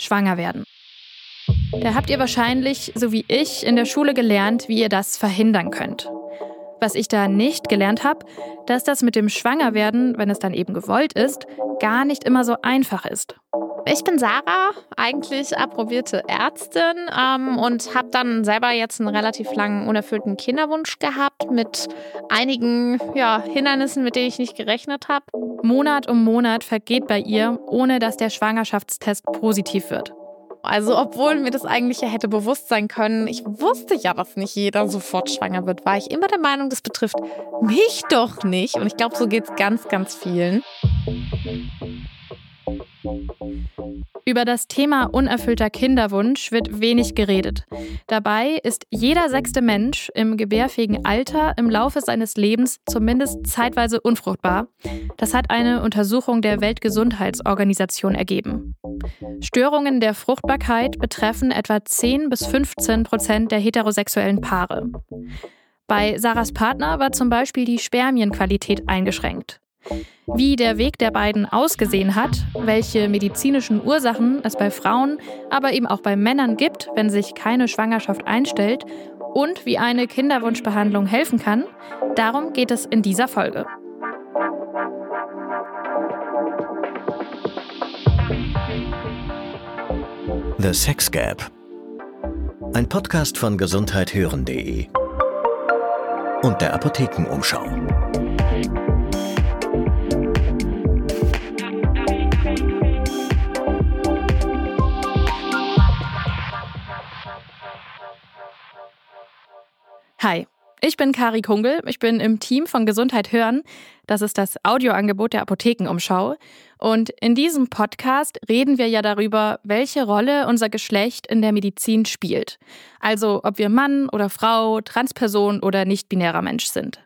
Schwanger werden. Da habt ihr wahrscheinlich, so wie ich, in der Schule gelernt, wie ihr das verhindern könnt. Was ich da nicht gelernt habe, dass das mit dem Schwangerwerden, wenn es dann eben gewollt ist, gar nicht immer so einfach ist. Ich bin Sarah, eigentlich approbierte Ärztin ähm, und habe dann selber jetzt einen relativ langen unerfüllten Kinderwunsch gehabt mit einigen ja, Hindernissen, mit denen ich nicht gerechnet habe. Monat um Monat vergeht bei ihr, ohne dass der Schwangerschaftstest positiv wird. Also, obwohl mir das eigentlich ja hätte bewusst sein können, ich wusste ja, dass nicht jeder sofort schwanger wird, war ich immer der Meinung, das betrifft mich doch nicht. Und ich glaube, so geht es ganz, ganz vielen. Über das Thema unerfüllter Kinderwunsch wird wenig geredet. Dabei ist jeder sechste Mensch im gebärfähigen Alter im Laufe seines Lebens zumindest zeitweise unfruchtbar. Das hat eine Untersuchung der Weltgesundheitsorganisation ergeben. Störungen der Fruchtbarkeit betreffen etwa 10 bis 15 Prozent der heterosexuellen Paare. Bei Sarahs Partner war zum Beispiel die Spermienqualität eingeschränkt. Wie der Weg der beiden ausgesehen hat, welche medizinischen Ursachen es bei Frauen, aber eben auch bei Männern gibt, wenn sich keine Schwangerschaft einstellt und wie eine Kinderwunschbehandlung helfen kann, darum geht es in dieser Folge. The Sex Gap. Ein Podcast von gesundheithören.de und der Apothekenumschau. Hi, ich bin Kari Kungel. Ich bin im Team von Gesundheit hören. Das ist das Audioangebot der Apothekenumschau. Und in diesem Podcast reden wir ja darüber, welche Rolle unser Geschlecht in der Medizin spielt. Also ob wir Mann oder Frau, Transperson oder nicht-binärer Mensch sind.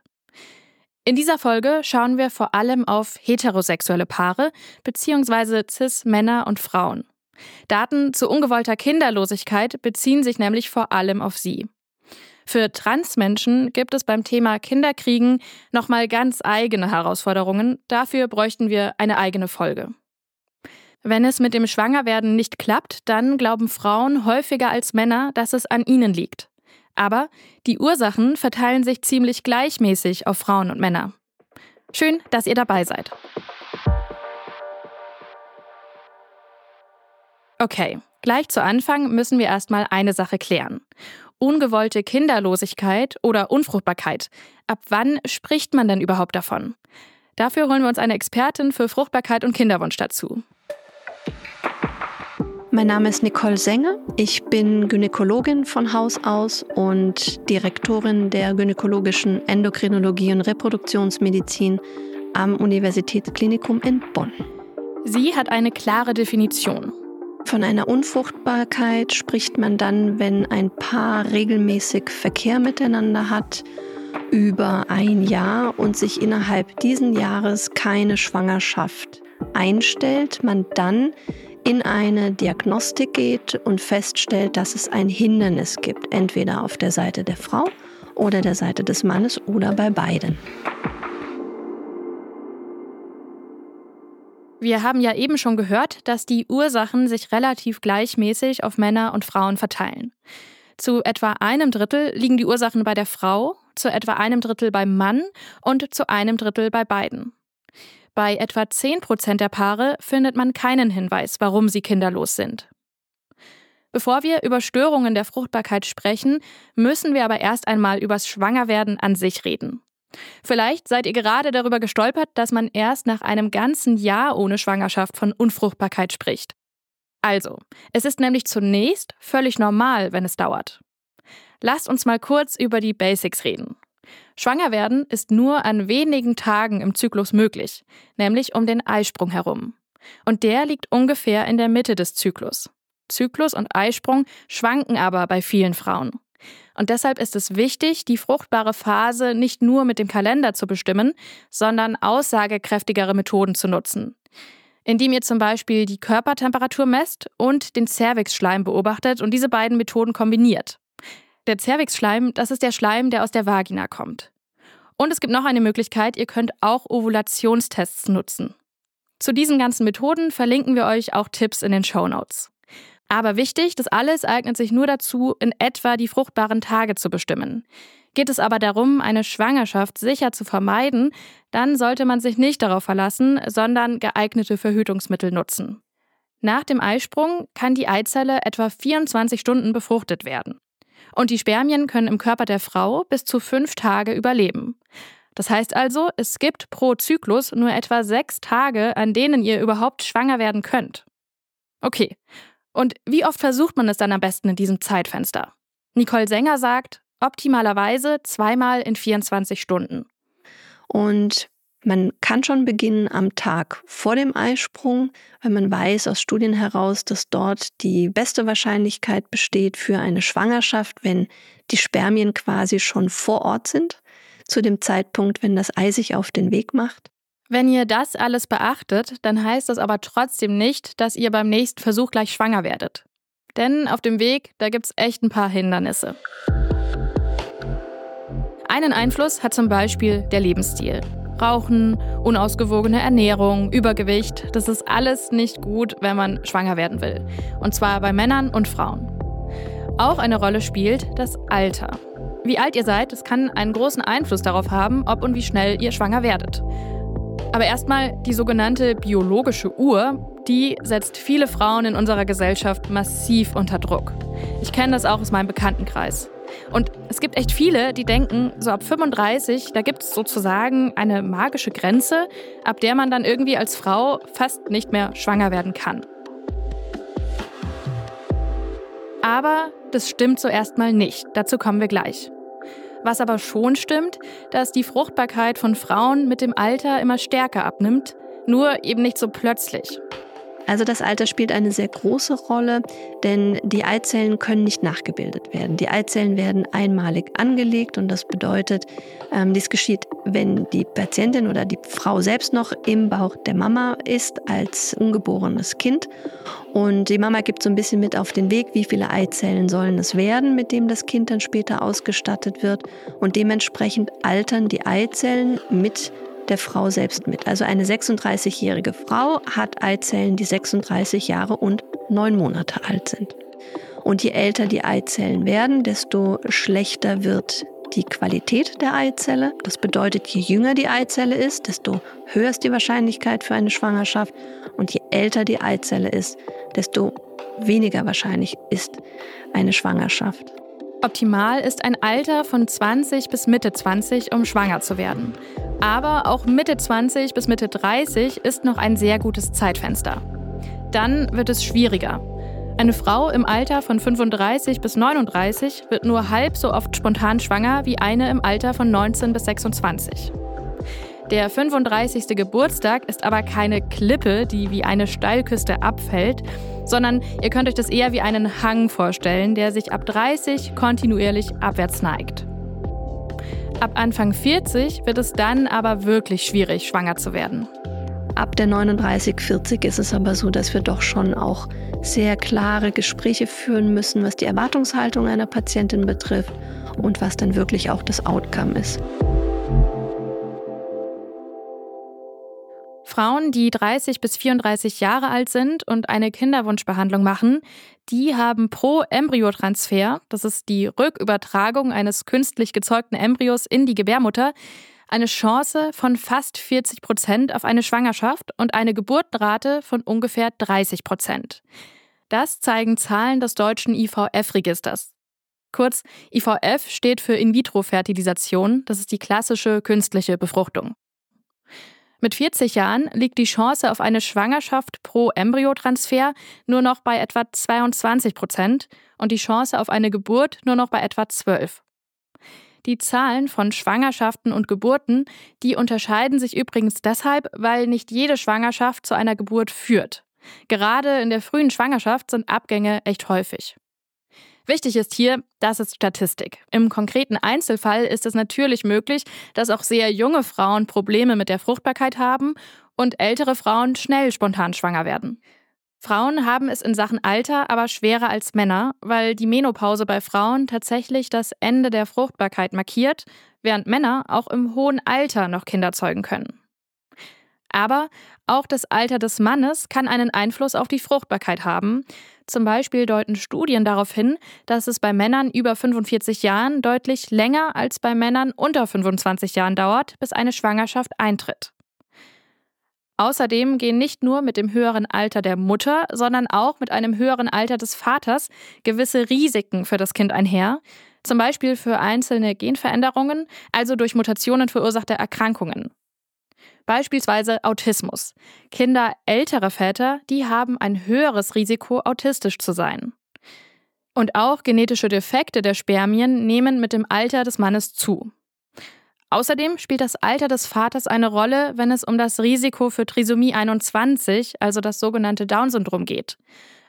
In dieser Folge schauen wir vor allem auf heterosexuelle Paare bzw. cis-Männer und Frauen. Daten zu ungewollter Kinderlosigkeit beziehen sich nämlich vor allem auf sie. Für Transmenschen gibt es beim Thema Kinderkriegen nochmal ganz eigene Herausforderungen. Dafür bräuchten wir eine eigene Folge. Wenn es mit dem Schwangerwerden nicht klappt, dann glauben Frauen häufiger als Männer, dass es an ihnen liegt. Aber die Ursachen verteilen sich ziemlich gleichmäßig auf Frauen und Männer. Schön, dass ihr dabei seid. Okay, gleich zu Anfang müssen wir erstmal eine Sache klären ungewollte Kinderlosigkeit oder Unfruchtbarkeit. Ab wann spricht man denn überhaupt davon? Dafür holen wir uns eine Expertin für Fruchtbarkeit und Kinderwunsch dazu. Mein Name ist Nicole Sänger. Ich bin Gynäkologin von Haus aus und Direktorin der gynäkologischen Endokrinologie und Reproduktionsmedizin am Universitätsklinikum in Bonn. Sie hat eine klare Definition. Von einer Unfruchtbarkeit spricht man dann, wenn ein Paar regelmäßig Verkehr miteinander hat über ein Jahr und sich innerhalb diesen Jahres keine Schwangerschaft einstellt, man dann in eine Diagnostik geht und feststellt, dass es ein Hindernis gibt, entweder auf der Seite der Frau oder der Seite des Mannes oder bei beiden. Wir haben ja eben schon gehört, dass die Ursachen sich relativ gleichmäßig auf Männer und Frauen verteilen. Zu etwa einem Drittel liegen die Ursachen bei der Frau, zu etwa einem Drittel beim Mann und zu einem Drittel bei beiden. Bei etwa 10 Prozent der Paare findet man keinen Hinweis, warum sie kinderlos sind. Bevor wir über Störungen der Fruchtbarkeit sprechen, müssen wir aber erst einmal übers Schwangerwerden an sich reden. Vielleicht seid ihr gerade darüber gestolpert, dass man erst nach einem ganzen Jahr ohne Schwangerschaft von Unfruchtbarkeit spricht. Also, es ist nämlich zunächst völlig normal, wenn es dauert. Lasst uns mal kurz über die Basics reden. Schwanger werden ist nur an wenigen Tagen im Zyklus möglich, nämlich um den Eisprung herum. Und der liegt ungefähr in der Mitte des Zyklus. Zyklus und Eisprung schwanken aber bei vielen Frauen. Und deshalb ist es wichtig, die fruchtbare Phase nicht nur mit dem Kalender zu bestimmen, sondern aussagekräftigere Methoden zu nutzen. Indem ihr zum Beispiel die Körpertemperatur messt und den Cervixschleim beobachtet und diese beiden Methoden kombiniert. Der Cervixschleim, das ist der Schleim, der aus der Vagina kommt. Und es gibt noch eine Möglichkeit, ihr könnt auch Ovulationstests nutzen. Zu diesen ganzen Methoden verlinken wir euch auch Tipps in den Show Notes. Aber wichtig, das alles eignet sich nur dazu, in etwa die fruchtbaren Tage zu bestimmen. Geht es aber darum, eine Schwangerschaft sicher zu vermeiden, dann sollte man sich nicht darauf verlassen, sondern geeignete Verhütungsmittel nutzen. Nach dem Eisprung kann die Eizelle etwa 24 Stunden befruchtet werden. Und die Spermien können im Körper der Frau bis zu fünf Tage überleben. Das heißt also, es gibt pro Zyklus nur etwa sechs Tage, an denen ihr überhaupt schwanger werden könnt. Okay, und wie oft versucht man es dann am besten in diesem Zeitfenster? Nicole Sänger sagt, optimalerweise zweimal in 24 Stunden. Und man kann schon beginnen am Tag vor dem Eisprung, weil man weiß aus Studien heraus, dass dort die beste Wahrscheinlichkeit besteht für eine Schwangerschaft, wenn die Spermien quasi schon vor Ort sind, zu dem Zeitpunkt, wenn das Ei sich auf den Weg macht. Wenn ihr das alles beachtet, dann heißt das aber trotzdem nicht, dass ihr beim nächsten Versuch gleich schwanger werdet. Denn auf dem Weg, da gibt es echt ein paar Hindernisse. Einen Einfluss hat zum Beispiel der Lebensstil. Rauchen, unausgewogene Ernährung, Übergewicht, das ist alles nicht gut, wenn man schwanger werden will. Und zwar bei Männern und Frauen. Auch eine Rolle spielt das Alter. Wie alt ihr seid, das kann einen großen Einfluss darauf haben, ob und wie schnell ihr schwanger werdet. Aber erstmal die sogenannte biologische Uhr, die setzt viele Frauen in unserer Gesellschaft massiv unter Druck. Ich kenne das auch aus meinem Bekanntenkreis. Und es gibt echt viele, die denken, so ab 35, da gibt es sozusagen eine magische Grenze, ab der man dann irgendwie als Frau fast nicht mehr schwanger werden kann. Aber das stimmt so erstmal nicht. Dazu kommen wir gleich. Was aber schon stimmt, dass die Fruchtbarkeit von Frauen mit dem Alter immer stärker abnimmt, nur eben nicht so plötzlich. Also das Alter spielt eine sehr große Rolle, denn die Eizellen können nicht nachgebildet werden. Die Eizellen werden einmalig angelegt und das bedeutet, ähm, dies geschieht, wenn die Patientin oder die Frau selbst noch im Bauch der Mama ist als ungeborenes Kind. Und die Mama gibt so ein bisschen mit auf den Weg, wie viele Eizellen sollen es werden, mit dem das Kind dann später ausgestattet wird. Und dementsprechend altern die Eizellen mit der Frau selbst mit. Also eine 36-jährige Frau hat Eizellen, die 36 Jahre und neun Monate alt sind. Und je älter die Eizellen werden, desto schlechter wird die Qualität der Eizelle. Das bedeutet, je jünger die Eizelle ist, desto höher ist die Wahrscheinlichkeit für eine Schwangerschaft. Und je älter die Eizelle ist, desto weniger wahrscheinlich ist eine Schwangerschaft. Optimal ist ein Alter von 20 bis Mitte 20, um schwanger zu werden. Aber auch Mitte 20 bis Mitte 30 ist noch ein sehr gutes Zeitfenster. Dann wird es schwieriger. Eine Frau im Alter von 35 bis 39 wird nur halb so oft spontan schwanger wie eine im Alter von 19 bis 26. Der 35. Geburtstag ist aber keine Klippe, die wie eine Steilküste abfällt, sondern ihr könnt euch das eher wie einen Hang vorstellen, der sich ab 30 kontinuierlich abwärts neigt. Ab Anfang 40 wird es dann aber wirklich schwierig, schwanger zu werden. Ab der 39, 40 ist es aber so, dass wir doch schon auch sehr klare Gespräche führen müssen, was die Erwartungshaltung einer Patientin betrifft und was dann wirklich auch das Outcome ist. Frauen, die 30 bis 34 Jahre alt sind und eine Kinderwunschbehandlung machen, die haben pro Embryotransfer, das ist die Rückübertragung eines künstlich gezeugten Embryos in die Gebärmutter, eine Chance von fast 40 Prozent auf eine Schwangerschaft und eine Geburtenrate von ungefähr 30 Prozent. Das zeigen Zahlen des deutschen IVF-Registers. Kurz, IVF steht für In-vitro-Fertilisation, das ist die klassische künstliche Befruchtung. Mit 40 Jahren liegt die Chance auf eine Schwangerschaft pro Embryotransfer nur noch bei etwa 22 Prozent und die Chance auf eine Geburt nur noch bei etwa 12. Die Zahlen von Schwangerschaften und Geburten, die unterscheiden sich übrigens deshalb, weil nicht jede Schwangerschaft zu einer Geburt führt. Gerade in der frühen Schwangerschaft sind Abgänge echt häufig. Wichtig ist hier, das ist Statistik. Im konkreten Einzelfall ist es natürlich möglich, dass auch sehr junge Frauen Probleme mit der Fruchtbarkeit haben und ältere Frauen schnell spontan schwanger werden. Frauen haben es in Sachen Alter aber schwerer als Männer, weil die Menopause bei Frauen tatsächlich das Ende der Fruchtbarkeit markiert, während Männer auch im hohen Alter noch Kinder zeugen können. Aber auch das Alter des Mannes kann einen Einfluss auf die Fruchtbarkeit haben. Zum Beispiel deuten Studien darauf hin, dass es bei Männern über 45 Jahren deutlich länger als bei Männern unter 25 Jahren dauert, bis eine Schwangerschaft eintritt. Außerdem gehen nicht nur mit dem höheren Alter der Mutter, sondern auch mit einem höheren Alter des Vaters gewisse Risiken für das Kind einher, zum Beispiel für einzelne Genveränderungen, also durch Mutationen verursachte Erkrankungen. Beispielsweise Autismus. Kinder älterer Väter, die haben ein höheres Risiko, autistisch zu sein. Und auch genetische Defekte der Spermien nehmen mit dem Alter des Mannes zu. Außerdem spielt das Alter des Vaters eine Rolle, wenn es um das Risiko für Trisomie 21, also das sogenannte Down-Syndrom geht.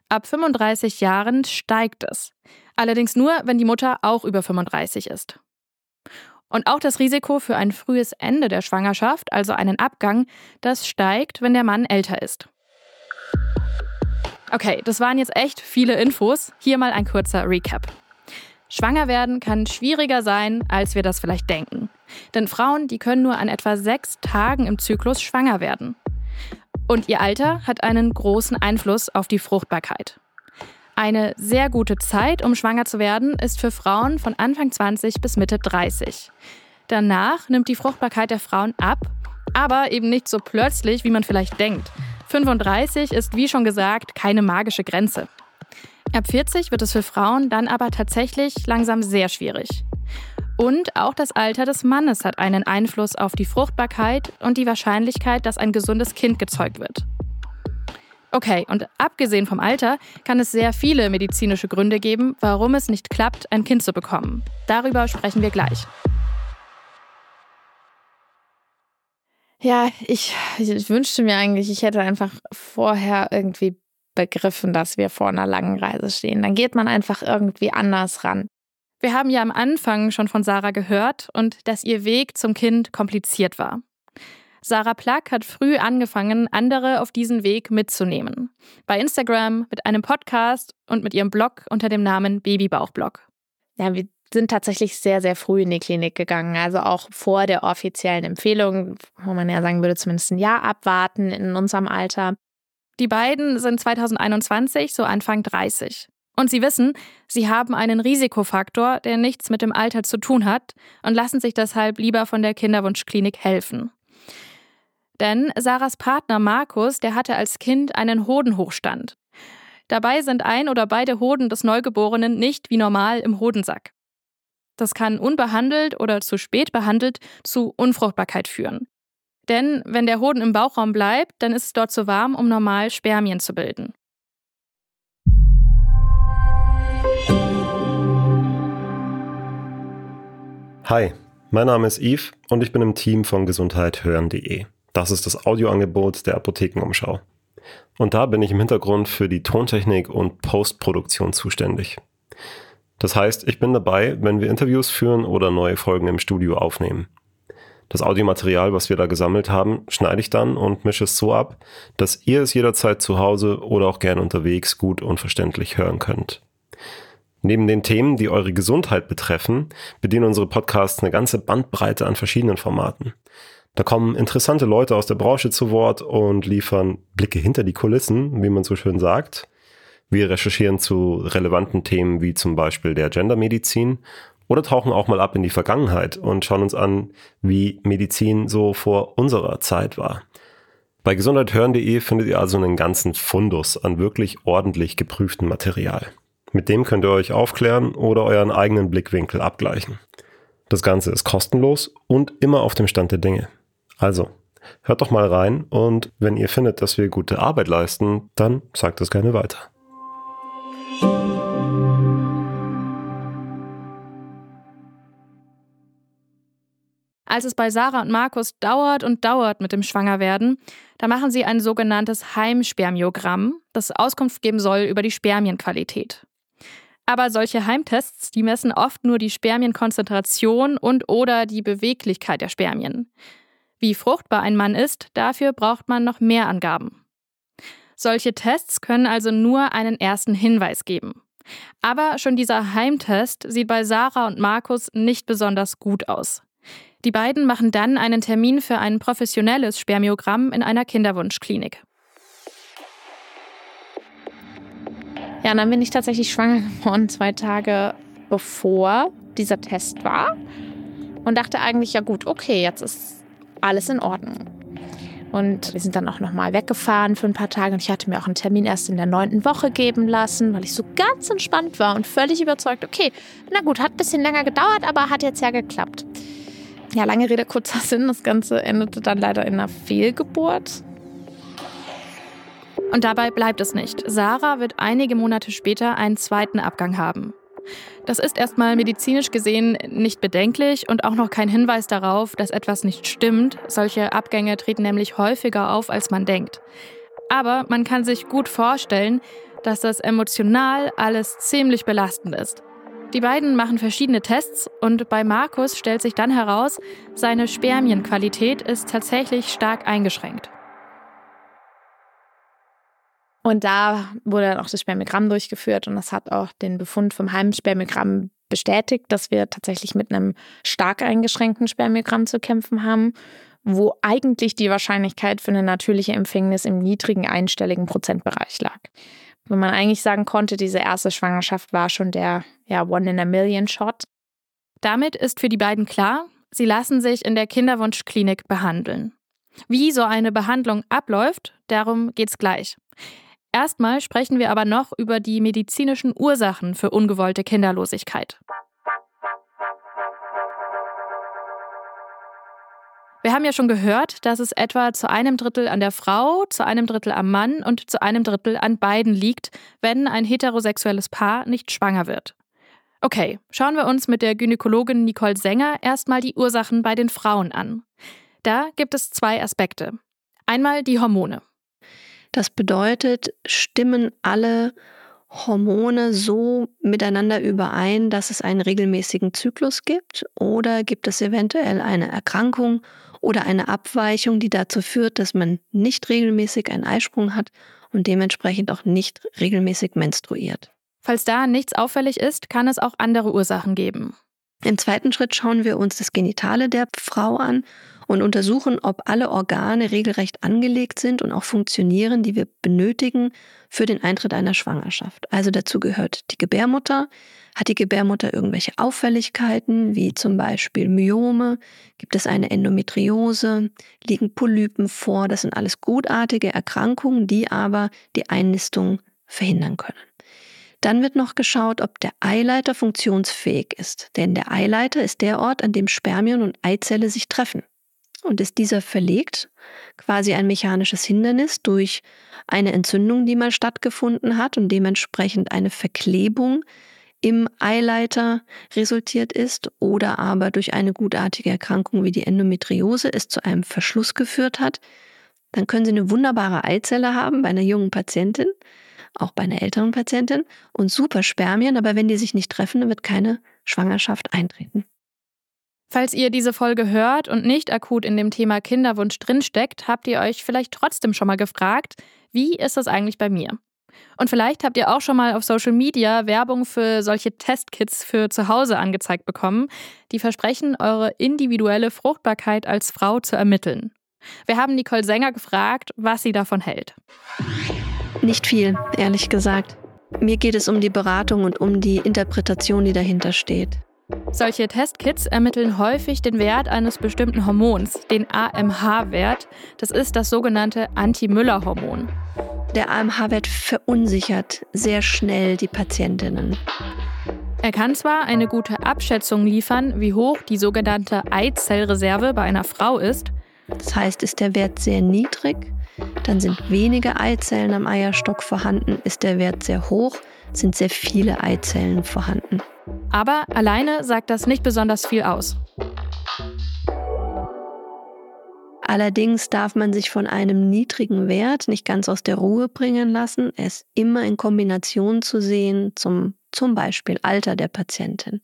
Ab 35 Jahren steigt es. Allerdings nur, wenn die Mutter auch über 35 ist. Und auch das Risiko für ein frühes Ende der Schwangerschaft, also einen Abgang, das steigt, wenn der Mann älter ist. Okay, das waren jetzt echt viele Infos. Hier mal ein kurzer Recap. Schwanger werden kann schwieriger sein, als wir das vielleicht denken. Denn Frauen, die können nur an etwa sechs Tagen im Zyklus schwanger werden. Und ihr Alter hat einen großen Einfluss auf die Fruchtbarkeit. Eine sehr gute Zeit, um schwanger zu werden, ist für Frauen von Anfang 20 bis Mitte 30. Danach nimmt die Fruchtbarkeit der Frauen ab, aber eben nicht so plötzlich, wie man vielleicht denkt. 35 ist, wie schon gesagt, keine magische Grenze. Ab 40 wird es für Frauen dann aber tatsächlich langsam sehr schwierig. Und auch das Alter des Mannes hat einen Einfluss auf die Fruchtbarkeit und die Wahrscheinlichkeit, dass ein gesundes Kind gezeugt wird. Okay, und abgesehen vom Alter kann es sehr viele medizinische Gründe geben, warum es nicht klappt, ein Kind zu bekommen. Darüber sprechen wir gleich. Ja, ich, ich, wünschte mir eigentlich, ich hätte einfach vorher irgendwie begriffen, dass wir vor einer langen Reise stehen. Dann geht man einfach irgendwie anders ran. Wir haben ja am Anfang schon von Sarah gehört und dass ihr Weg zum Kind kompliziert war. Sarah Plack hat früh angefangen, andere auf diesen Weg mitzunehmen. Bei Instagram, mit einem Podcast und mit ihrem Blog unter dem Namen Babybauchblog. Ja, wir sind tatsächlich sehr, sehr früh in die Klinik gegangen. Also auch vor der offiziellen Empfehlung, wo man ja sagen würde, zumindest ein Jahr abwarten in unserem Alter. Die beiden sind 2021, so Anfang 30. Und sie wissen, sie haben einen Risikofaktor, der nichts mit dem Alter zu tun hat und lassen sich deshalb lieber von der Kinderwunschklinik helfen. Denn Sarahs Partner Markus, der hatte als Kind einen Hodenhochstand. Dabei sind ein oder beide Hoden des Neugeborenen nicht wie normal im Hodensack. Das kann unbehandelt oder zu spät behandelt zu Unfruchtbarkeit führen. Denn wenn der Hoden im Bauchraum bleibt, dann ist es dort zu warm, um normal Spermien zu bilden. Hi, mein Name ist Yves und ich bin im Team von gesundheithören.de. Das ist das Audioangebot der Apothekenumschau. Und da bin ich im Hintergrund für die Tontechnik und Postproduktion zuständig. Das heißt, ich bin dabei, wenn wir Interviews führen oder neue Folgen im Studio aufnehmen. Das Audiomaterial, was wir da gesammelt haben, schneide ich dann und mische es so ab, dass ihr es jederzeit zu Hause oder auch gern unterwegs gut und verständlich hören könnt. Neben den Themen, die eure Gesundheit betreffen, bedienen unsere Podcasts eine ganze Bandbreite an verschiedenen Formaten. Da kommen interessante Leute aus der Branche zu Wort und liefern Blicke hinter die Kulissen, wie man so schön sagt. Wir recherchieren zu relevanten Themen wie zum Beispiel der Gendermedizin oder tauchen auch mal ab in die Vergangenheit und schauen uns an, wie Medizin so vor unserer Zeit war. Bei gesundheithören.de findet ihr also einen ganzen Fundus an wirklich ordentlich geprüftem Material. Mit dem könnt ihr euch aufklären oder euren eigenen Blickwinkel abgleichen. Das Ganze ist kostenlos und immer auf dem Stand der Dinge. Also, hört doch mal rein und wenn ihr findet, dass wir gute Arbeit leisten, dann sagt es gerne weiter. Als es bei Sarah und Markus dauert und dauert mit dem Schwangerwerden, da machen sie ein sogenanntes Heimspermiogramm, das Auskunft geben soll über die Spermienqualität. Aber solche Heimtests, die messen oft nur die Spermienkonzentration und oder die Beweglichkeit der Spermien. Wie fruchtbar ein Mann ist, dafür braucht man noch mehr Angaben. Solche Tests können also nur einen ersten Hinweis geben. Aber schon dieser Heimtest sieht bei Sarah und Markus nicht besonders gut aus. Die beiden machen dann einen Termin für ein professionelles Spermiogramm in einer Kinderwunschklinik. Ja, dann bin ich tatsächlich schwanger geworden, zwei Tage bevor dieser Test war. Und dachte eigentlich, ja gut, okay, jetzt ist alles in Ordnung. Und wir sind dann auch nochmal weggefahren für ein paar Tage. Und ich hatte mir auch einen Termin erst in der neunten Woche geben lassen, weil ich so ganz entspannt war und völlig überzeugt, okay, na gut, hat ein bisschen länger gedauert, aber hat jetzt ja geklappt. Ja, lange Rede, kurzer Sinn. Das Ganze endete dann leider in einer Fehlgeburt. Und dabei bleibt es nicht. Sarah wird einige Monate später einen zweiten Abgang haben. Das ist erstmal medizinisch gesehen nicht bedenklich und auch noch kein Hinweis darauf, dass etwas nicht stimmt. Solche Abgänge treten nämlich häufiger auf, als man denkt. Aber man kann sich gut vorstellen, dass das emotional alles ziemlich belastend ist. Die beiden machen verschiedene Tests und bei Markus stellt sich dann heraus, seine Spermienqualität ist tatsächlich stark eingeschränkt. Und da wurde dann auch das Spermiogramm durchgeführt und das hat auch den Befund vom Heimspermiogramm bestätigt, dass wir tatsächlich mit einem stark eingeschränkten Spermiogramm zu kämpfen haben, wo eigentlich die Wahrscheinlichkeit für eine natürliche Empfängnis im niedrigen einstelligen Prozentbereich lag. Wenn man eigentlich sagen konnte, diese erste Schwangerschaft war schon der ja, One in a Million Shot. Damit ist für die beiden klar, sie lassen sich in der Kinderwunschklinik behandeln. Wie so eine Behandlung abläuft, darum geht's gleich. Erstmal sprechen wir aber noch über die medizinischen Ursachen für ungewollte Kinderlosigkeit. Wir haben ja schon gehört, dass es etwa zu einem Drittel an der Frau, zu einem Drittel am Mann und zu einem Drittel an beiden liegt, wenn ein heterosexuelles Paar nicht schwanger wird. Okay, schauen wir uns mit der Gynäkologin Nicole Sänger erstmal die Ursachen bei den Frauen an. Da gibt es zwei Aspekte. Einmal die Hormone. Das bedeutet, stimmen alle Hormone so miteinander überein, dass es einen regelmäßigen Zyklus gibt? Oder gibt es eventuell eine Erkrankung oder eine Abweichung, die dazu führt, dass man nicht regelmäßig einen Eisprung hat und dementsprechend auch nicht regelmäßig menstruiert? Falls da nichts auffällig ist, kann es auch andere Ursachen geben. Im zweiten Schritt schauen wir uns das Genitale der Frau an und untersuchen, ob alle Organe regelrecht angelegt sind und auch funktionieren, die wir benötigen für den Eintritt einer Schwangerschaft. Also dazu gehört die Gebärmutter. Hat die Gebärmutter irgendwelche Auffälligkeiten, wie zum Beispiel Myome? Gibt es eine Endometriose? Liegen Polypen vor? Das sind alles gutartige Erkrankungen, die aber die Einnistung verhindern können. Dann wird noch geschaut, ob der Eileiter funktionsfähig ist. Denn der Eileiter ist der Ort, an dem Spermien und Eizelle sich treffen und ist dieser verlegt, quasi ein mechanisches Hindernis durch eine Entzündung, die mal stattgefunden hat und dementsprechend eine Verklebung im Eileiter resultiert ist oder aber durch eine gutartige Erkrankung wie die Endometriose es zu einem Verschluss geführt hat, dann können Sie eine wunderbare Eizelle haben bei einer jungen Patientin, auch bei einer älteren Patientin und super Spermien, aber wenn die sich nicht treffen, dann wird keine Schwangerschaft eintreten. Falls ihr diese Folge hört und nicht akut in dem Thema Kinderwunsch drinsteckt, habt ihr euch vielleicht trotzdem schon mal gefragt, wie ist das eigentlich bei mir? Und vielleicht habt ihr auch schon mal auf Social Media Werbung für solche Testkits für zu Hause angezeigt bekommen, die versprechen, eure individuelle Fruchtbarkeit als Frau zu ermitteln. Wir haben Nicole Sänger gefragt, was sie davon hält. Nicht viel, ehrlich gesagt. Mir geht es um die Beratung und um die Interpretation, die dahinter steht. Solche Testkits ermitteln häufig den Wert eines bestimmten Hormons, den AMH-Wert. Das ist das sogenannte Anti-Müller-Hormon. Der AMH-Wert verunsichert sehr schnell die Patientinnen. Er kann zwar eine gute Abschätzung liefern, wie hoch die sogenannte Eizellreserve bei einer Frau ist. Das heißt, ist der Wert sehr niedrig, dann sind wenige Eizellen am Eierstock vorhanden. Ist der Wert sehr hoch, sind sehr viele Eizellen vorhanden. Aber alleine sagt das nicht besonders viel aus. Allerdings darf man sich von einem niedrigen Wert nicht ganz aus der Ruhe bringen lassen. Ist immer in Kombination zu sehen zum zum Beispiel Alter der Patientin.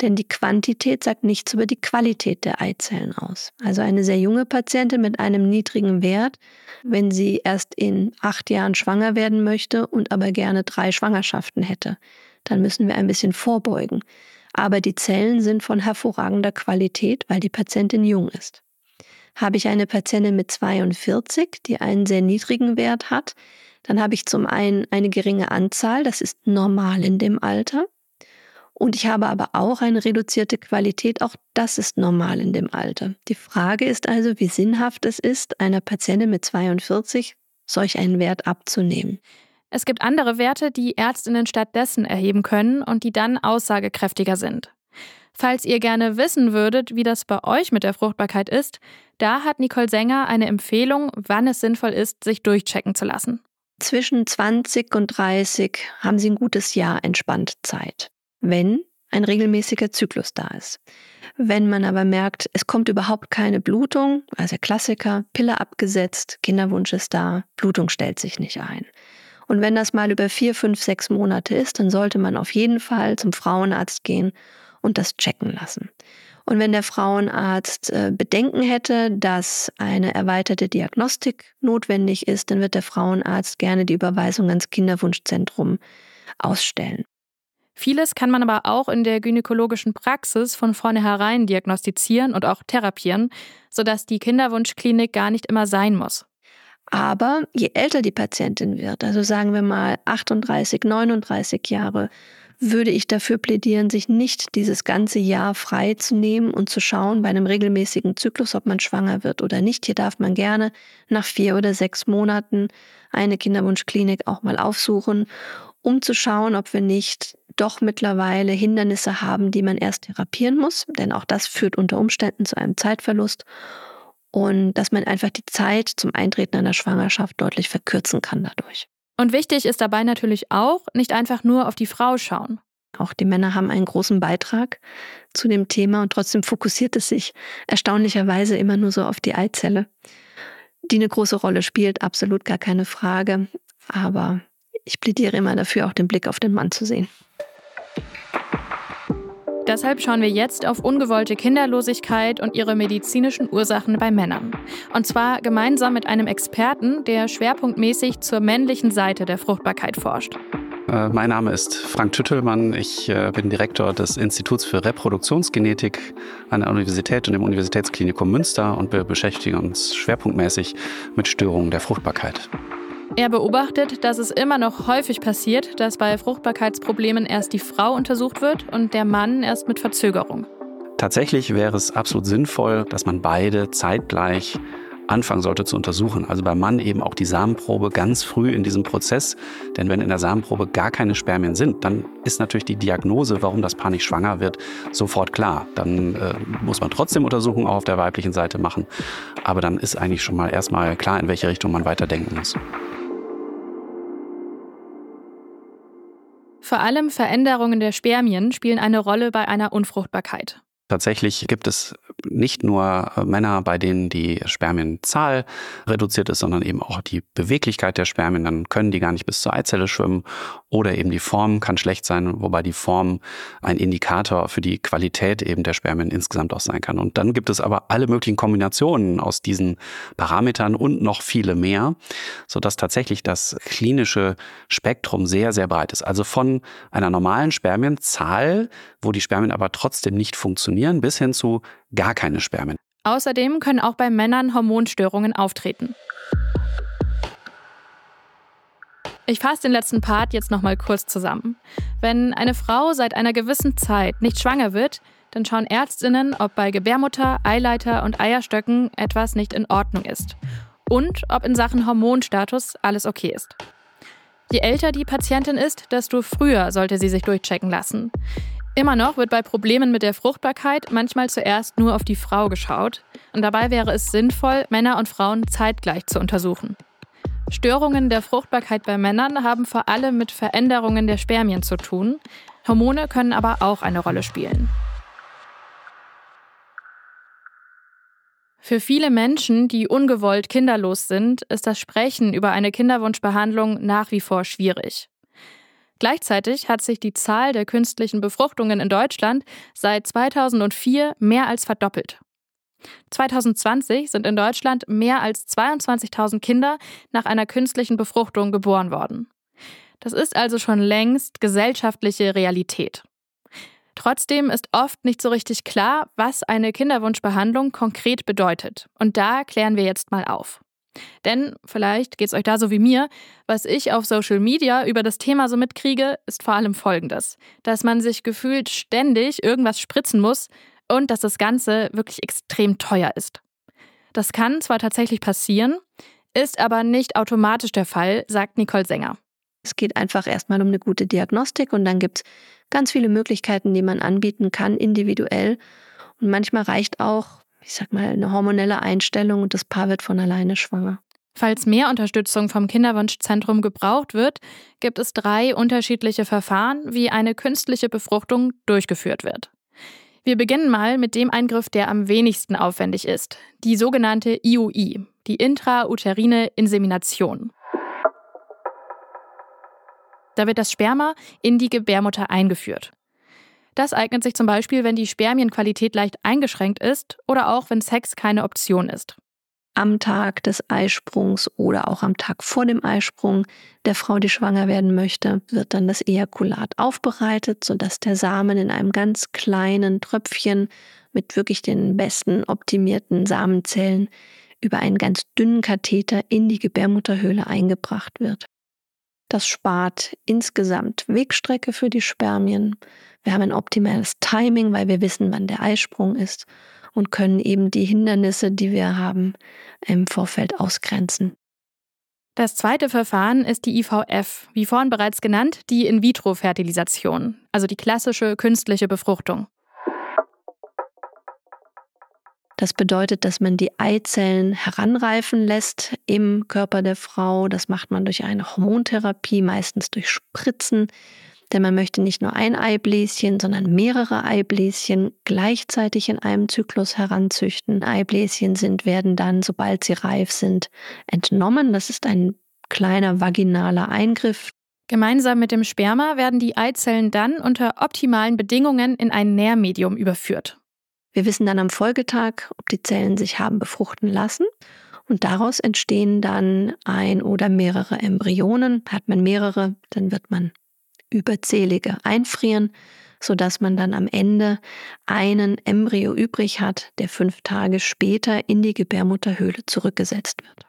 Denn die Quantität sagt nichts über die Qualität der Eizellen aus. Also eine sehr junge Patientin mit einem niedrigen Wert, wenn sie erst in acht Jahren schwanger werden möchte und aber gerne drei Schwangerschaften hätte, dann müssen wir ein bisschen vorbeugen. Aber die Zellen sind von hervorragender Qualität, weil die Patientin jung ist. Habe ich eine Patientin mit 42, die einen sehr niedrigen Wert hat, dann habe ich zum einen eine geringe Anzahl, das ist normal in dem Alter. Und ich habe aber auch eine reduzierte Qualität, auch das ist normal in dem Alter. Die Frage ist also, wie sinnhaft es ist, einer Patientin mit 42 solch einen Wert abzunehmen. Es gibt andere Werte, die Ärztinnen stattdessen erheben können und die dann aussagekräftiger sind. Falls ihr gerne wissen würdet, wie das bei euch mit der Fruchtbarkeit ist, da hat Nicole Sänger eine Empfehlung, wann es sinnvoll ist, sich durchchecken zu lassen. Zwischen 20 und 30 haben Sie ein gutes Jahr entspannt Zeit, wenn ein regelmäßiger Zyklus da ist. Wenn man aber merkt, es kommt überhaupt keine Blutung, also Klassiker, Pille abgesetzt, Kinderwunsch ist da, Blutung stellt sich nicht ein. Und wenn das mal über vier, fünf, sechs Monate ist, dann sollte man auf jeden Fall zum Frauenarzt gehen und das checken lassen. Und wenn der Frauenarzt äh, Bedenken hätte, dass eine erweiterte Diagnostik notwendig ist, dann wird der Frauenarzt gerne die Überweisung ans Kinderwunschzentrum ausstellen. Vieles kann man aber auch in der gynäkologischen Praxis von vornherein diagnostizieren und auch therapieren, sodass die Kinderwunschklinik gar nicht immer sein muss. Aber je älter die Patientin wird, also sagen wir mal 38, 39 Jahre, würde ich dafür plädieren, sich nicht dieses ganze Jahr frei zu nehmen und zu schauen bei einem regelmäßigen Zyklus, ob man schwanger wird oder nicht. Hier darf man gerne nach vier oder sechs Monaten eine Kinderwunschklinik auch mal aufsuchen, um zu schauen, ob wir nicht doch mittlerweile Hindernisse haben, die man erst therapieren muss, denn auch das führt unter Umständen zu einem Zeitverlust und dass man einfach die Zeit zum Eintreten einer Schwangerschaft deutlich verkürzen kann dadurch. Und wichtig ist dabei natürlich auch, nicht einfach nur auf die Frau schauen. Auch die Männer haben einen großen Beitrag zu dem Thema und trotzdem fokussiert es sich erstaunlicherweise immer nur so auf die Eizelle, die eine große Rolle spielt, absolut gar keine Frage. Aber ich plädiere immer dafür, auch den Blick auf den Mann zu sehen. Deshalb schauen wir jetzt auf ungewollte Kinderlosigkeit und ihre medizinischen Ursachen bei Männern. Und zwar gemeinsam mit einem Experten, der schwerpunktmäßig zur männlichen Seite der Fruchtbarkeit forscht. Äh, mein Name ist Frank Tüttelmann. Ich äh, bin Direktor des Instituts für Reproduktionsgenetik an der Universität und im Universitätsklinikum Münster und wir beschäftigen uns schwerpunktmäßig mit Störungen der Fruchtbarkeit. Er beobachtet, dass es immer noch häufig passiert, dass bei Fruchtbarkeitsproblemen erst die Frau untersucht wird und der Mann erst mit Verzögerung. Tatsächlich wäre es absolut sinnvoll, dass man beide zeitgleich anfangen sollte zu untersuchen. Also beim Mann eben auch die Samenprobe ganz früh in diesem Prozess. Denn wenn in der Samenprobe gar keine Spermien sind, dann ist natürlich die Diagnose, warum das Paar nicht schwanger wird, sofort klar. Dann äh, muss man trotzdem Untersuchungen auch auf der weiblichen Seite machen. Aber dann ist eigentlich schon mal erstmal klar, in welche Richtung man weiterdenken muss. Vor allem Veränderungen der Spermien spielen eine Rolle bei einer Unfruchtbarkeit. Tatsächlich gibt es nicht nur äh, Männer, bei denen die Spermienzahl reduziert ist, sondern eben auch die Beweglichkeit der Spermien. Dann können die gar nicht bis zur Eizelle schwimmen oder eben die Form kann schlecht sein, wobei die Form ein Indikator für die Qualität eben der Spermien insgesamt auch sein kann. Und dann gibt es aber alle möglichen Kombinationen aus diesen Parametern und noch viele mehr, sodass tatsächlich das klinische Spektrum sehr, sehr breit ist. Also von einer normalen Spermienzahl, wo die Spermien aber trotzdem nicht funktionieren, funktionieren, bis hin zu gar keine Spermien. Außerdem können auch bei Männern Hormonstörungen auftreten. Ich fasse den letzten Part jetzt nochmal kurz zusammen. Wenn eine Frau seit einer gewissen Zeit nicht schwanger wird, dann schauen Ärztinnen, ob bei Gebärmutter, Eileiter und Eierstöcken etwas nicht in Ordnung ist. Und ob in Sachen Hormonstatus alles okay ist. Je älter die Patientin ist, desto früher sollte sie sich durchchecken lassen. Immer noch wird bei Problemen mit der Fruchtbarkeit manchmal zuerst nur auf die Frau geschaut und dabei wäre es sinnvoll, Männer und Frauen zeitgleich zu untersuchen. Störungen der Fruchtbarkeit bei Männern haben vor allem mit Veränderungen der Spermien zu tun. Hormone können aber auch eine Rolle spielen. Für viele Menschen, die ungewollt kinderlos sind, ist das Sprechen über eine Kinderwunschbehandlung nach wie vor schwierig. Gleichzeitig hat sich die Zahl der künstlichen Befruchtungen in Deutschland seit 2004 mehr als verdoppelt. 2020 sind in Deutschland mehr als 22.000 Kinder nach einer künstlichen Befruchtung geboren worden. Das ist also schon längst gesellschaftliche Realität. Trotzdem ist oft nicht so richtig klar, was eine Kinderwunschbehandlung konkret bedeutet. Und da klären wir jetzt mal auf. Denn vielleicht geht es euch da so wie mir, was ich auf Social Media über das Thema so mitkriege, ist vor allem folgendes, dass man sich gefühlt ständig irgendwas spritzen muss und dass das Ganze wirklich extrem teuer ist. Das kann zwar tatsächlich passieren, ist aber nicht automatisch der Fall, sagt Nicole Sänger. Es geht einfach erstmal um eine gute Diagnostik und dann gibt es ganz viele Möglichkeiten, die man anbieten kann, individuell. Und manchmal reicht auch, ich sag mal, eine hormonelle Einstellung und das Paar wird von alleine schwanger. Falls mehr Unterstützung vom Kinderwunschzentrum gebraucht wird, gibt es drei unterschiedliche Verfahren, wie eine künstliche Befruchtung durchgeführt wird. Wir beginnen mal mit dem Eingriff, der am wenigsten aufwendig ist, die sogenannte IUI, die intrauterine Insemination. Da wird das Sperma in die Gebärmutter eingeführt. Das eignet sich zum Beispiel, wenn die Spermienqualität leicht eingeschränkt ist oder auch wenn Sex keine Option ist. Am Tag des Eisprungs oder auch am Tag vor dem Eisprung der Frau, die schwanger werden möchte, wird dann das Ejakulat aufbereitet, sodass der Samen in einem ganz kleinen Tröpfchen mit wirklich den besten optimierten Samenzellen über einen ganz dünnen Katheter in die Gebärmutterhöhle eingebracht wird. Das spart insgesamt Wegstrecke für die Spermien. Wir haben ein optimales Timing, weil wir wissen, wann der Eisprung ist und können eben die Hindernisse, die wir haben, im Vorfeld ausgrenzen. Das zweite Verfahren ist die IVF, wie vorhin bereits genannt, die In-vitro-Fertilisation, also die klassische künstliche Befruchtung. Das bedeutet, dass man die Eizellen heranreifen lässt im Körper der Frau. Das macht man durch eine Hormontherapie, meistens durch Spritzen. Denn man möchte nicht nur ein Eibläschen, sondern mehrere Eibläschen gleichzeitig in einem Zyklus heranzüchten. Eibläschen sind, werden dann, sobald sie reif sind, entnommen. Das ist ein kleiner vaginaler Eingriff. Gemeinsam mit dem Sperma werden die Eizellen dann unter optimalen Bedingungen in ein Nährmedium überführt. Wir wissen dann am Folgetag, ob die Zellen sich haben befruchten lassen. Und daraus entstehen dann ein oder mehrere Embryonen. Hat man mehrere, dann wird man überzählige einfrieren, sodass man dann am Ende einen Embryo übrig hat, der fünf Tage später in die Gebärmutterhöhle zurückgesetzt wird.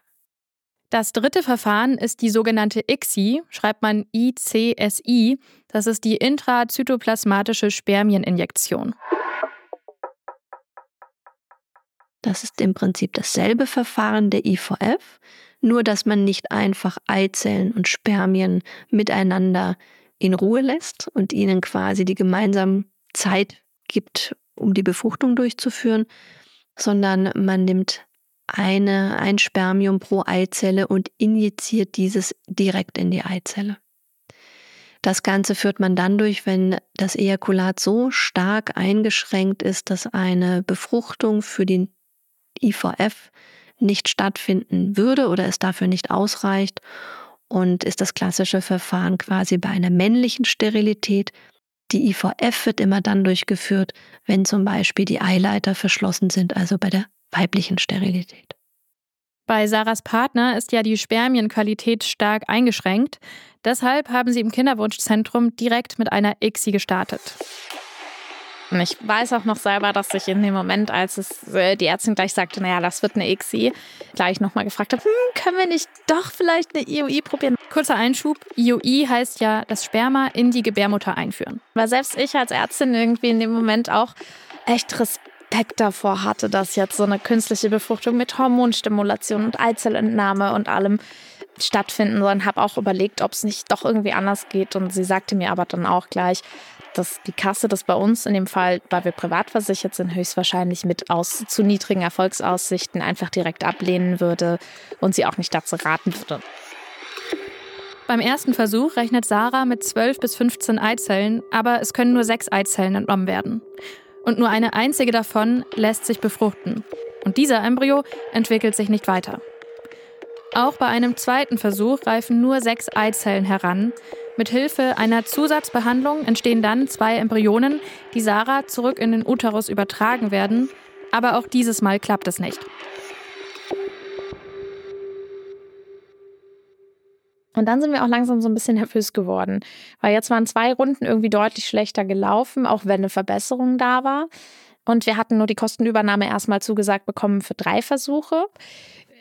Das dritte Verfahren ist die sogenannte ICSI, schreibt man ICSI. Das ist die intrazytoplasmatische Spermieninjektion. Das ist im Prinzip dasselbe Verfahren der IVF, nur dass man nicht einfach Eizellen und Spermien miteinander in Ruhe lässt und ihnen quasi die gemeinsame Zeit gibt, um die Befruchtung durchzuführen, sondern man nimmt eine, ein Spermium pro Eizelle und injiziert dieses direkt in die Eizelle. Das Ganze führt man dann durch, wenn das Ejakulat so stark eingeschränkt ist, dass eine Befruchtung für die IVF nicht stattfinden würde oder es dafür nicht ausreicht und ist das klassische Verfahren quasi bei einer männlichen Sterilität. Die IVF wird immer dann durchgeführt, wenn zum Beispiel die Eileiter verschlossen sind, also bei der weiblichen Sterilität. Bei Sarahs Partner ist ja die Spermienqualität stark eingeschränkt. Deshalb haben sie im Kinderwunschzentrum direkt mit einer ICSI gestartet. Und ich weiß auch noch selber, dass ich in dem Moment, als es äh, die Ärztin gleich sagte, naja, das wird eine ICSI, gleich nochmal gefragt habe, hm, können wir nicht doch vielleicht eine IUI probieren? Kurzer Einschub, IUI heißt ja das Sperma in die Gebärmutter einführen. Weil selbst ich als Ärztin irgendwie in dem Moment auch echt Respekt davor hatte, dass jetzt so eine künstliche Befruchtung mit Hormonstimulation und Eizellentnahme und allem stattfinden soll. Und habe auch überlegt, ob es nicht doch irgendwie anders geht. Und sie sagte mir aber dann auch gleich, dass die Kasse das bei uns in dem Fall, weil wir privat versichert sind, höchstwahrscheinlich mit aus zu niedrigen Erfolgsaussichten einfach direkt ablehnen würde und sie auch nicht dazu raten würde. Beim ersten Versuch rechnet Sarah mit 12 bis 15 Eizellen, aber es können nur sechs Eizellen entnommen werden. Und nur eine einzige davon lässt sich befruchten. Und dieser Embryo entwickelt sich nicht weiter. Auch bei einem zweiten Versuch reifen nur sechs Eizellen heran. Mit Hilfe einer Zusatzbehandlung entstehen dann zwei Embryonen, die Sarah zurück in den Uterus übertragen werden. Aber auch dieses Mal klappt es nicht. Und dann sind wir auch langsam so ein bisschen nervös geworden, weil jetzt waren zwei Runden irgendwie deutlich schlechter gelaufen, auch wenn eine Verbesserung da war. Und wir hatten nur die Kostenübernahme erstmal zugesagt bekommen für drei Versuche.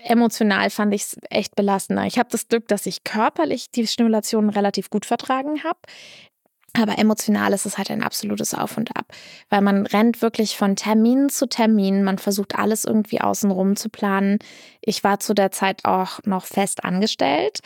Emotional fand ich es echt belastender. Ich habe das Glück, dass ich körperlich die Stimulation relativ gut vertragen habe. Aber emotional ist es halt ein absolutes Auf und Ab, weil man rennt wirklich von Termin zu Termin, man versucht alles irgendwie außenrum zu planen. Ich war zu der Zeit auch noch fest angestellt.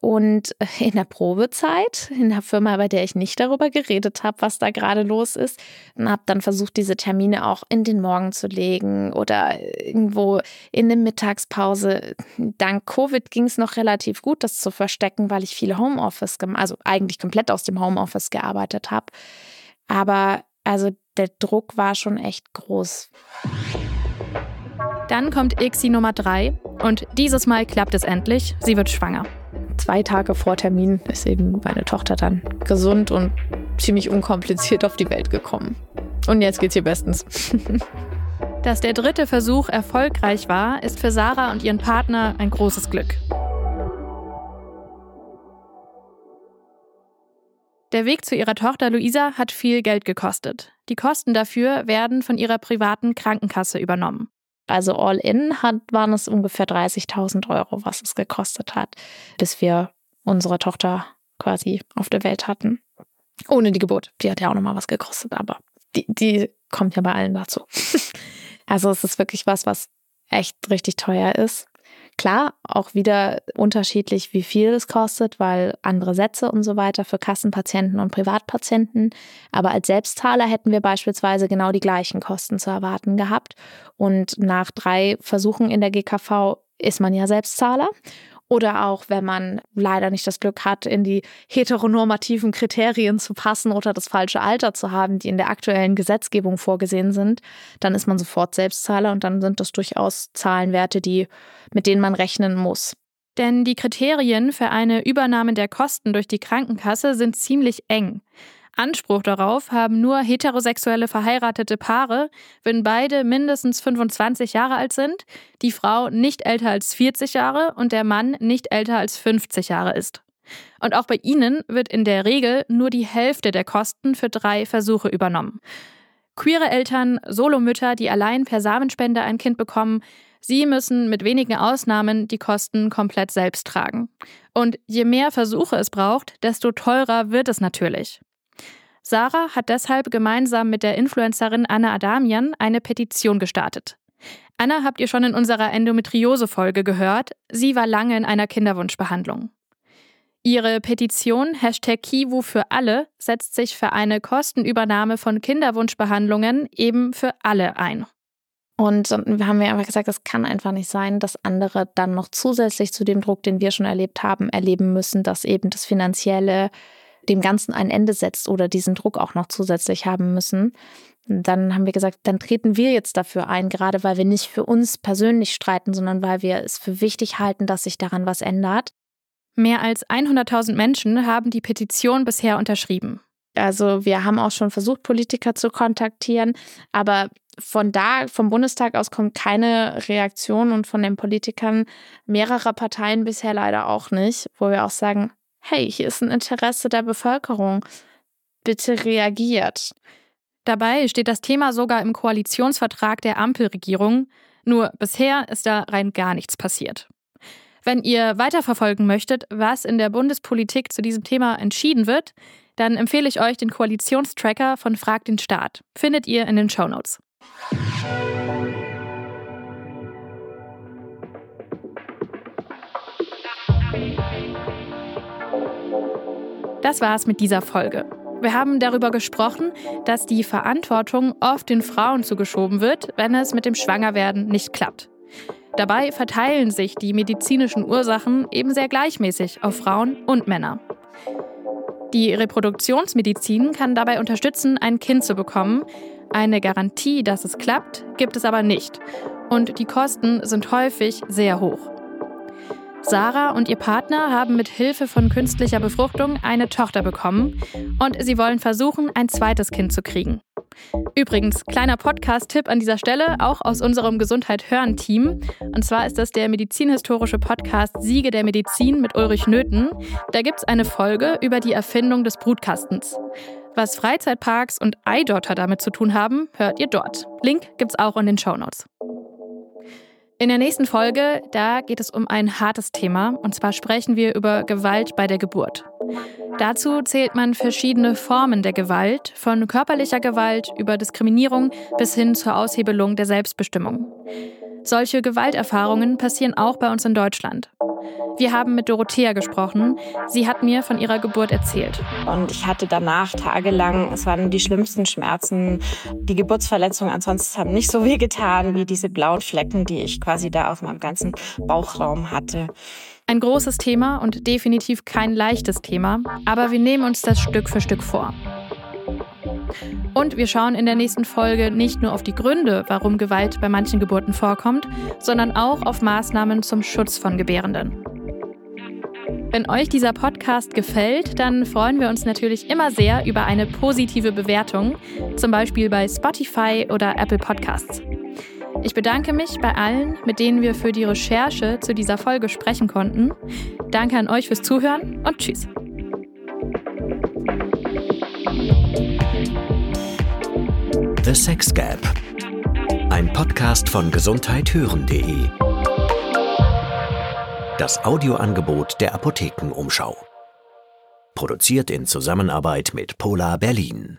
Und in der Probezeit, in der Firma, bei der ich nicht darüber geredet habe, was da gerade los ist, habe dann versucht, diese Termine auch in den Morgen zu legen oder irgendwo in der Mittagspause. Dank Covid ging es noch relativ gut, das zu verstecken, weil ich viel Homeoffice, also eigentlich komplett aus dem Homeoffice gearbeitet habe. Aber also der Druck war schon echt groß. Dann kommt ICSI Nummer 3 und dieses Mal klappt es endlich. Sie wird schwanger zwei Tage vor Termin ist eben meine Tochter dann gesund und ziemlich unkompliziert auf die Welt gekommen. Und jetzt geht's ihr bestens. Dass der dritte Versuch erfolgreich war, ist für Sarah und ihren Partner ein großes Glück. Der Weg zu ihrer Tochter Luisa hat viel Geld gekostet. Die Kosten dafür werden von ihrer privaten Krankenkasse übernommen. Also all in hat, waren es ungefähr 30.000 Euro, was es gekostet hat, bis wir unsere Tochter quasi auf der Welt hatten. Ohne die Geburt. Die hat ja auch nochmal was gekostet, aber die, die kommt ja bei allen dazu. also es ist wirklich was, was echt richtig teuer ist. Klar, auch wieder unterschiedlich, wie viel es kostet, weil andere Sätze und so weiter für Kassenpatienten und Privatpatienten. Aber als Selbstzahler hätten wir beispielsweise genau die gleichen Kosten zu erwarten gehabt. Und nach drei Versuchen in der GKV ist man ja Selbstzahler. Oder auch, wenn man leider nicht das Glück hat, in die heteronormativen Kriterien zu passen oder das falsche Alter zu haben, die in der aktuellen Gesetzgebung vorgesehen sind, dann ist man sofort Selbstzahler und dann sind das durchaus Zahlenwerte, die, mit denen man rechnen muss. Denn die Kriterien für eine Übernahme der Kosten durch die Krankenkasse sind ziemlich eng. Anspruch darauf haben nur heterosexuelle verheiratete Paare, wenn beide mindestens 25 Jahre alt sind, die Frau nicht älter als 40 Jahre und der Mann nicht älter als 50 Jahre ist. Und auch bei ihnen wird in der Regel nur die Hälfte der Kosten für drei Versuche übernommen. Queere Eltern, Solomütter, die allein per Samenspende ein Kind bekommen, sie müssen mit wenigen Ausnahmen die Kosten komplett selbst tragen. Und je mehr Versuche es braucht, desto teurer wird es natürlich. Sarah hat deshalb gemeinsam mit der Influencerin Anna Adamian eine Petition gestartet. Anna habt ihr schon in unserer Endometriose-Folge gehört. Sie war lange in einer Kinderwunschbehandlung. Ihre Petition Hashtag Kivu für alle setzt sich für eine Kostenübernahme von Kinderwunschbehandlungen eben für alle ein. Und wir haben wir einfach gesagt, es kann einfach nicht sein, dass andere dann noch zusätzlich zu dem Druck, den wir schon erlebt haben, erleben müssen, dass eben das finanzielle dem Ganzen ein Ende setzt oder diesen Druck auch noch zusätzlich haben müssen. Dann haben wir gesagt, dann treten wir jetzt dafür ein, gerade weil wir nicht für uns persönlich streiten, sondern weil wir es für wichtig halten, dass sich daran was ändert. Mehr als 100.000 Menschen haben die Petition bisher unterschrieben. Also wir haben auch schon versucht, Politiker zu kontaktieren, aber von da, vom Bundestag aus kommt keine Reaktion und von den Politikern mehrerer Parteien bisher leider auch nicht, wo wir auch sagen, hey, hier ist ein Interesse der Bevölkerung. Bitte reagiert. Dabei steht das Thema sogar im Koalitionsvertrag der Ampelregierung, nur bisher ist da rein gar nichts passiert. Wenn ihr weiterverfolgen möchtet, was in der Bundespolitik zu diesem Thema entschieden wird, dann empfehle ich euch den Koalitionstracker von Frag den Staat. Findet ihr in den Shownotes. Das war's mit dieser Folge. Wir haben darüber gesprochen, dass die Verantwortung oft den Frauen zugeschoben wird, wenn es mit dem Schwangerwerden nicht klappt. Dabei verteilen sich die medizinischen Ursachen eben sehr gleichmäßig auf Frauen und Männer. Die Reproduktionsmedizin kann dabei unterstützen, ein Kind zu bekommen. Eine Garantie, dass es klappt, gibt es aber nicht. Und die Kosten sind häufig sehr hoch. Sarah und ihr Partner haben mit Hilfe von künstlicher Befruchtung eine Tochter bekommen und sie wollen versuchen, ein zweites Kind zu kriegen. Übrigens, kleiner Podcast-Tipp an dieser Stelle, auch aus unserem Gesundheit hören Team. Und zwar ist das der medizinhistorische Podcast Siege der Medizin mit Ulrich Nöthen. Da gibt es eine Folge über die Erfindung des Brutkastens. Was Freizeitparks und Eidotter damit zu tun haben, hört ihr dort. Link gibt's auch in den Shownotes. In der nächsten Folge, da geht es um ein hartes Thema, und zwar sprechen wir über Gewalt bei der Geburt. Dazu zählt man verschiedene Formen der Gewalt, von körperlicher Gewalt über Diskriminierung bis hin zur Aushebelung der Selbstbestimmung. Solche Gewalterfahrungen passieren auch bei uns in Deutschland. Wir haben mit Dorothea gesprochen. Sie hat mir von ihrer Geburt erzählt. Und ich hatte danach tagelang, es waren die schlimmsten Schmerzen. Die Geburtsverletzungen ansonsten haben nicht so weh getan wie diese blauen Flecken, die ich quasi da auf meinem ganzen Bauchraum hatte. Ein großes Thema und definitiv kein leichtes Thema, aber wir nehmen uns das Stück für Stück vor. Und wir schauen in der nächsten Folge nicht nur auf die Gründe, warum Gewalt bei manchen Geburten vorkommt, sondern auch auf Maßnahmen zum Schutz von Gebärenden. Wenn euch dieser Podcast gefällt, dann freuen wir uns natürlich immer sehr über eine positive Bewertung, zum Beispiel bei Spotify oder Apple Podcasts. Ich bedanke mich bei allen, mit denen wir für die Recherche zu dieser Folge sprechen konnten. Danke an euch fürs Zuhören und tschüss. The Sex Gap. Ein Podcast von gesundheithören.de. Das Audioangebot der Apothekenumschau. Produziert in Zusammenarbeit mit Polar Berlin.